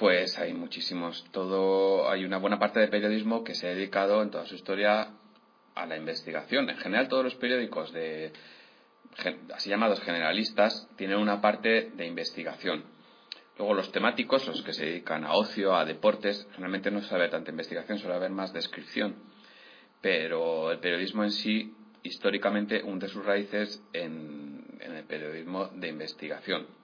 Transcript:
Pues hay muchísimos. Todo, hay una buena parte del periodismo que se ha dedicado en toda su historia a la investigación. En general, todos los periódicos de así llamados generalistas tienen una parte de investigación. Luego los temáticos, los que se dedican a ocio, a deportes, generalmente no suele haber tanta investigación, suele haber más descripción. Pero el periodismo en sí, históricamente, hunde sus raíces en el periodismo de investigación